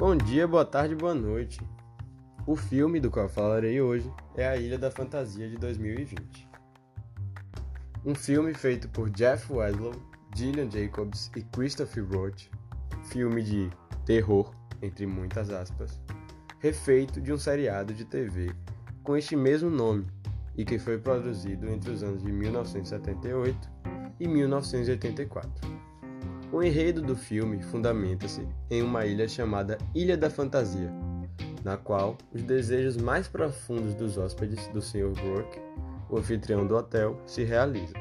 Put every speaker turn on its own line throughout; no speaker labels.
Bom dia, boa tarde, boa noite. O filme do qual falarei hoje é A Ilha da Fantasia de 2020. Um filme feito por Jeff Wedlow, Gillian Jacobs e Christopher Roach, filme de terror, entre muitas aspas, refeito de um seriado de TV com este mesmo nome e que foi produzido entre os anos de 1978 e 1984. O enredo do filme fundamenta-se em uma ilha chamada Ilha da Fantasia, na qual os desejos mais profundos dos hóspedes do Sr. Rourke, o anfitrião do hotel, se realizam.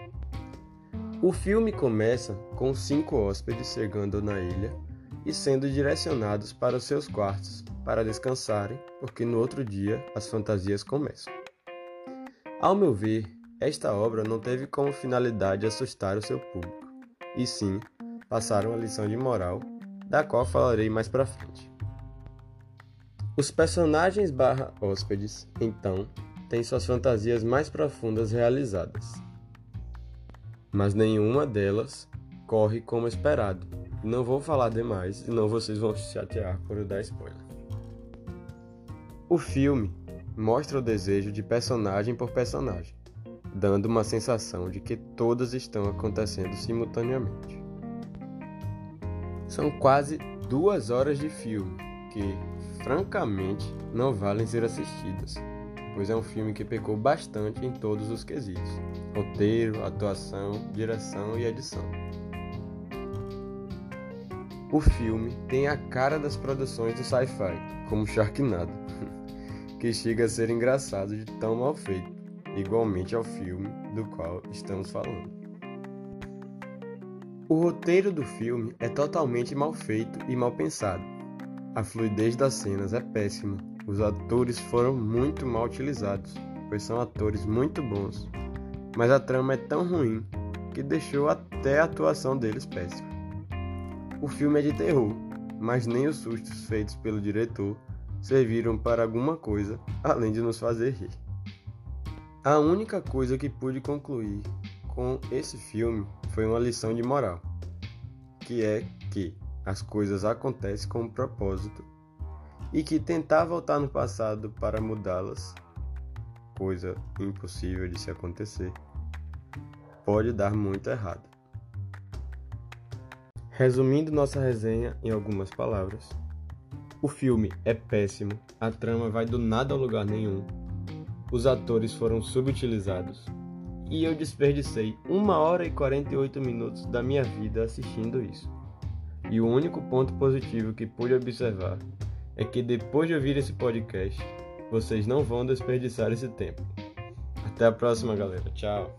O filme começa com cinco hóspedes chegando na ilha e sendo direcionados para os seus quartos para descansarem, porque no outro dia as fantasias começam. Ao meu ver, esta obra não teve como finalidade assustar o seu público, e sim passaram a lição de moral, da qual falarei mais para frente. Os personagens barra hóspedes, então, têm suas fantasias mais profundas realizadas. Mas nenhuma delas corre como esperado. Não vou falar demais, senão vocês vão se chatear por eu dar spoiler. O filme mostra o desejo de personagem por personagem, dando uma sensação de que todas estão acontecendo simultaneamente. São quase duas horas de filme que, francamente, não valem ser assistidas, pois é um filme que pecou bastante em todos os quesitos: roteiro, atuação, direção e edição. O filme tem a cara das produções do sci-fi, como Sharknado, que chega a ser engraçado de tão mal feito, igualmente ao filme do qual estamos falando. O roteiro do filme é totalmente mal feito e mal pensado. A fluidez das cenas é péssima. Os atores foram muito mal utilizados, pois são atores muito bons. Mas a trama é tão ruim que deixou até a atuação deles péssima. O filme é de terror, mas nem os sustos feitos pelo diretor serviram para alguma coisa além de nos fazer rir. A única coisa que pude concluir com esse filme foi uma lição de moral, que é que as coisas acontecem com um propósito e que tentar voltar no passado para mudá-las, coisa impossível de se acontecer, pode dar muito errado. Resumindo nossa resenha em algumas palavras, o filme é péssimo, a trama vai do nada ao lugar nenhum, os atores foram subutilizados e eu desperdicei 1 hora e 48 minutos da minha vida assistindo isso. E o único ponto positivo que pude observar é que depois de ouvir esse podcast, vocês não vão desperdiçar esse tempo. Até a próxima, galera. Tchau.